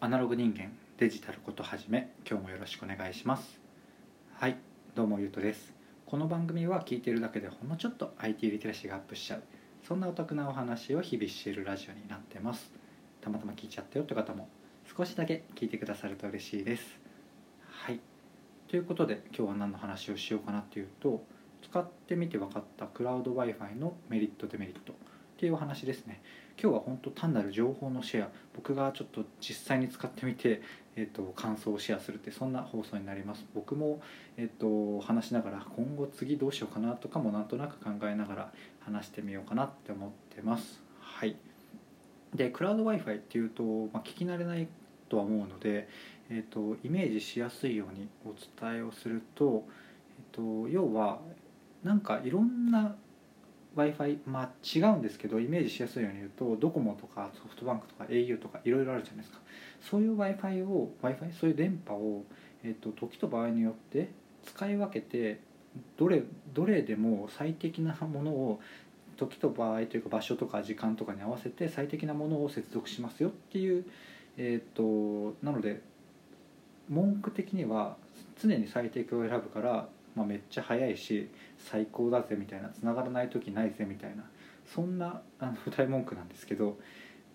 アナログ人間デジタルことはじめ今日もよろしくお願いします。はいどうもゆうとです。この番組は聞いているだけでほんのちょっと IT リテラシーがアップしちゃう。そんなお得なお話を日々しているラジオになってます。たまたま聞いちゃったよって方も少しだけ聞いてくださると嬉しいです。はいということで今日は何の話をしようかなっていうと使ってみて分かったクラウド Wi-Fi のメリットデメリットっていうお話ですね。今日は本当単なる情報のシェア。僕がちょっと実際に使ってみて、えーと、感想をシェアするってそんな放送になります。僕も、えーと、話しながら今後次どうしようかなとかもなんとなく考えながら話してみようかなって思ってます。はい。でクラウド Wi-Fi っていうと、まあ、聞き慣れないとは思うので、えーと、イメージしやすいようにお伝えをすると,、えー、と要はなんかいろんな w i f i まあ違うんですけどイメージしやすいように言うとドコモとかソフトバンクとか au とかいろいろあるじゃないですか。そういう w i f i を w i f i そういう電波を、えーと、時と場合によって使い分けてどれどれでも最適なものを時と場合というか場所とか時間とかに合わせて最適なものを接続しますよっていう、えーとなので文句的には常に最適を選ぶからまあ、めっちゃ速いし最高だぜみたいな繋がらない時ないぜみたいなそんなあの歌い文句なんですけど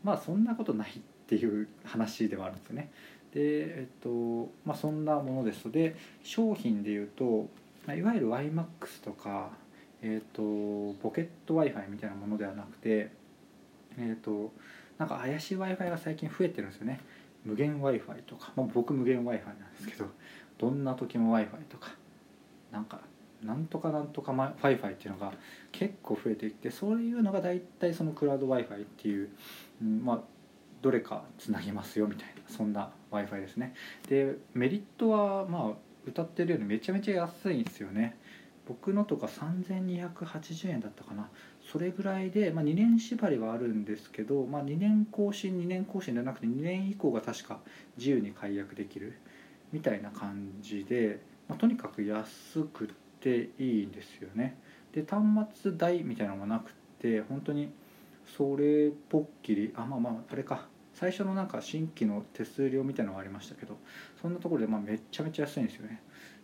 まあそんなことないっていう話ではあるんですよね。でえっとまあそんなものですので商品でいうと、いわゆる YMAX とか、えっと、ポケット w i f i みたいなものではなくてえっとなんか怪しい w i f i が最近増えてるんですよね。無限 w i f i とか、まあ、僕無限 w i f i なんですけどどんな時も w i f i とかなんかなんとかなんとか Wi-Fi っていうのが結構増えていってそういうのが大体そのクラウド Wi-Fi っていう、うん、まあどれかつなぎますよみたいなそんな Wi-Fi ですね。でメリットはまあ歌ってるようにめちゃめちゃ安いんですよね。僕のとか3280円だったかな。それぐらいで、まあ、2年縛りはあるんですけど、まあ、2年更新2年更新じゃなくて2年以降が確か自由に解約できるみたいな感じでまあ、とにかく安くていいですよね。で端末代みたいなのがなくて本当にそれぽっきりあまあまああれか。最初のなんか新規の手数料みたいなのがありましたけどそんなところでまあめちゃめちゃ安いんですよね。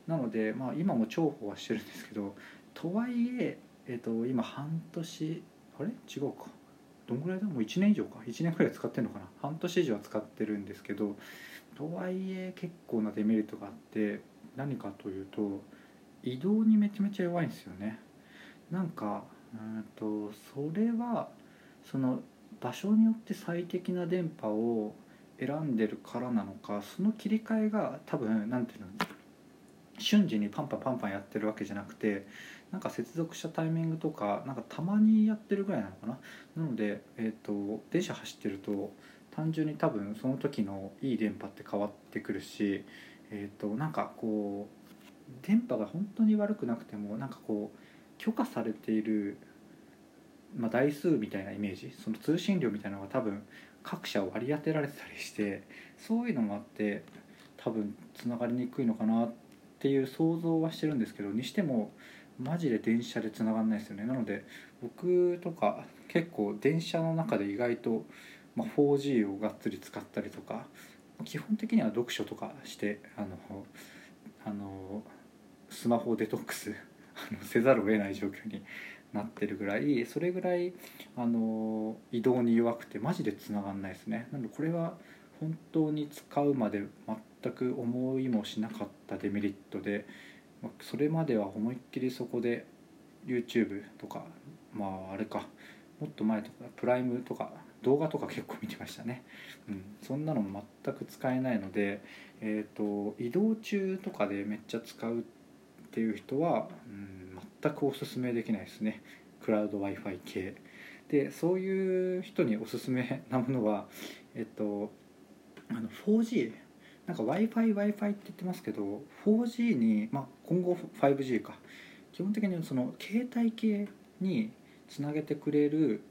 なのでまあ今も重宝はしてるんですけどとはいええー、と今半年あれ？違うか。どんぐらいだ？もう1年以上か。1年くらい使ってるのかな。半年以上は使ってるんですけどとはいえ結構なデメリットがあって何かというと移動にめちゃめちゃ弱いんですよね。なんかうんとそれはその場所によって最適な電波を選んでるからなのかその切り替えが多分何ていうの瞬時にパンパンパンパンやってるわけじゃなくてなんか接続したタイミングとかなんかたまにやってるぐらいなのかな。なので、えーと、電車走ってると単純に多分その時のいい電波って変わってくるしえーと、なんかこう電波が本当に悪くなくてもなんかこう許可されている、まあ、台数みたいなイメージその通信量みたいなのが多分各社割り当てられてたりしてそういうのもあって多分つながりにくいのかなっていう想像はしてるんですけどにしてもマジで電車でつながんないですよね。なので僕とか結構電車の中で意外と、ま、4G をがっつり使ったりとか基本的には読書とかしてあのあのスマホデトックス せざるを得ない状況になってるぐらいそれぐらいあの移動に弱くてマジでつながんないですね。なのでこれは本当に使うまで全く思いもしなかったデメリットでそれまでは思いっきりそこで YouTube とかまああれかもっと前とかプライムとか動画とか結構見てましたね、うん、そんなのも全く使えないので、えーと、移動中とかでめっちゃ使うってっていう人は、うん、全くおすすめできないですね。クラウド w i f i 系。でそういう人におすすめなものはえっとあの 4G なんか w i f i w i f i って言ってますけど 4G に、まあ、今後 5G か。基本的にその携帯系につなげてくれる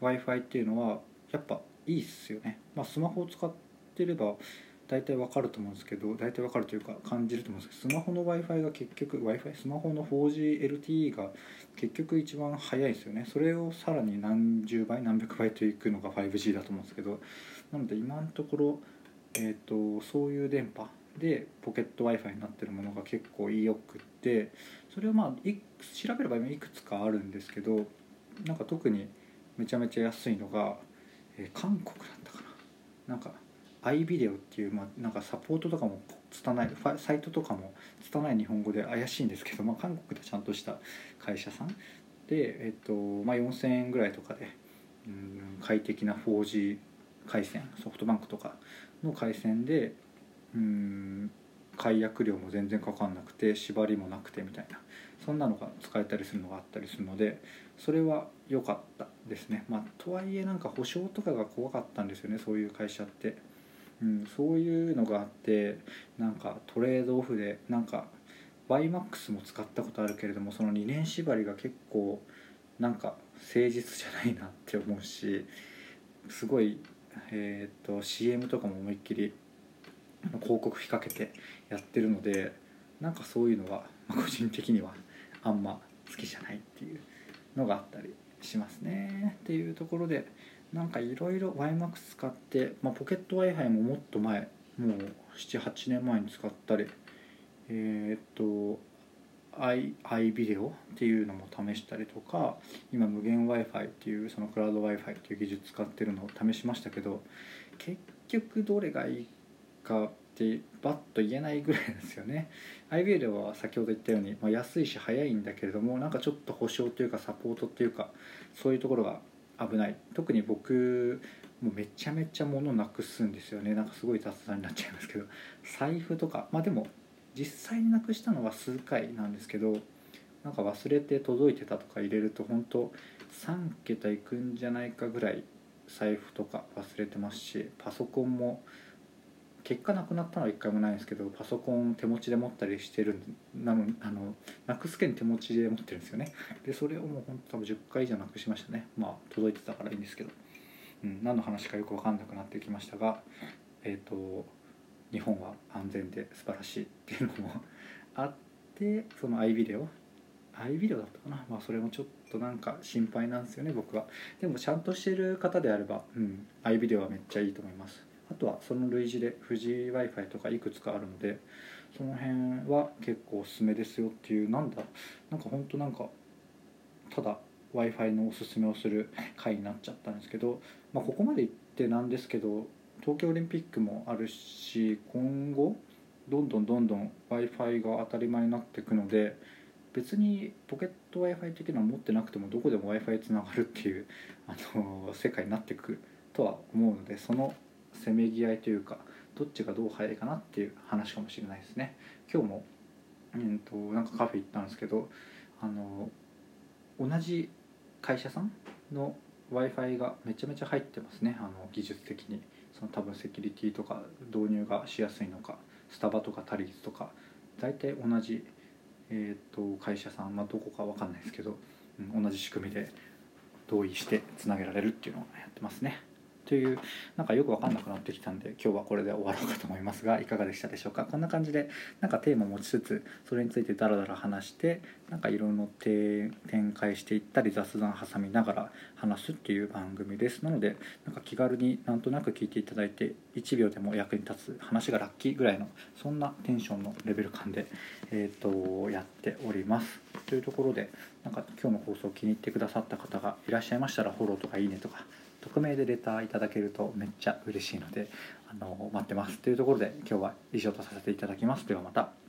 w i f i っていうのはやっぱいいっすよね、まあ、スマホを使ってれば大体わかると思うんですけど大体わかるというか感じると思うんですけどスマホの w i f i が結局 w i f i スマホの 4GLTE が結局一番速いですよね。それをさらに何十倍何百倍といくのが 5G だと思うんですけどなので今のところえーと、そういう電波でポケット w i f i になってるものが結構よくってそれはまあい調べればいくつかあるんですけどなんか特にめちゃめちゃ安いのが、えー、韓国だったかな。なんか iVideo っていう、まあ、なんかサポートとかも拙いサイトとかも拙い日本語で怪しいんですけど、まあ、韓国でちゃんとした会社さん。で、えっとまあ、4000円ぐらいとかでうん快適な 4G 回線ソフトバンクとかの回線でうん解約料も全然かかんなくて縛りもなくてみたいなそんなのが使えたりするのがあったりするのでそれは良かったですね。まあとはいえなんか保証とかが怖かったんですよねそういう会社って、うん、そういうのがあってなんかトレードオフでなんか YMAX も使ったことあるけれどもその2年縛りが結構なんか誠実じゃないなって思うしすごいえーと、CM とかも思いっきり広告費かけてやってるのでなんかそういうのは、ま個人的にはあんま好きじゃないっていうのがあったりしますねっていうところでなんかいろいろ YMAX 使って、まあ、ポケット w i f i ももっと前もう78年前に使ったりえっ、と iVideo っていうのも試したりとか今無限 w i f i っていうそのクラウド w i f i っていう技術使ってるのを試しましたけど結局どれがいいかってバッと言えないぐらいですよね。iVideo は先ほど言ったように、まあ、安いし早いんだけれどもなんかちょっと保証というかサポートっていうかそういうところが危ない。特に僕もうめちゃめちゃ物なくすんですよね。なんかすごい雑談になっちゃいますけど。財布とか。まあでも実際になくしたのは数回なんですけどなんか忘れて届いてたとか入れると本当3桁いくんじゃないかぐらい財布とか忘れてますしパソコンも結果なくなったのは1回もないんですけどパソコン手持ちで持ったりしてるなのあのなくすけん手持ちで持ってるんですよね。でそれをもう本当多分10回以上なくしましたね。まあ届いてたからいいんですけど、うん、何の話かよく分かんなくなってきましたがえっ、ー、と日本は安全で素晴らしいっていうのも あってその iVideo iVideo だったかな？まあそれもちょっとなんか心配なんですよね僕は。でもちゃんとしてる方であれば、うん、iVideo はめっちゃいいと思います。とはその類似で富士 w i f i とかいくつかあるのでその辺は結構おすすめですよっていうなんだなんかほんとなんかただ w i f i のおすすめをする回になっちゃったんですけど、まあ、ここまで言ってなんですけど東京オリンピックもあるし今後どんどんどんどん w i f i が当たり前になっていくので別にポケット w i f i 的なの持ってなくてもどこでも w i f i つながるっていうあの世界になっていくとは思うのでそのせめぎ合いというかどっちがどう早いかなっていう話かもしれないですね。今日も、うんと、なんかカフェ行ったんですけどあの同じ会社さんの w i f i がめちゃめちゃ入ってますね。あの技術的に。その多分セキュリティとか導入がしやすいのかスタバとかタリーズとか大体同じ、えーと、会社さん、まあ、どこか分かんないですけど、うん、同じ仕組みで同意してつなげられるっていうのをやってますね。というなんかよく分かんなくなってきたんで今日はこれで終わろうかと思いますがいかがでしたでしょうか？こんな感じでなんかテーマ持ちつつそれについてダラダラ話してなんかいろいろ展開していったり雑談挟みながら話すっていう番組です。なのでなんか気軽になんとなく聞いていただいて1秒でも役に立つ話がラッキーぐらいのそんなテンションのレベル感で、えーと、やっております。というところでなんか今日の放送気に入ってくださった方がいらっしゃいましたらフォローとかいいねとか匿名でレターいただけるとめっちゃ嬉しいのであの待ってますというところで今日は以上とさせていただきますではまた。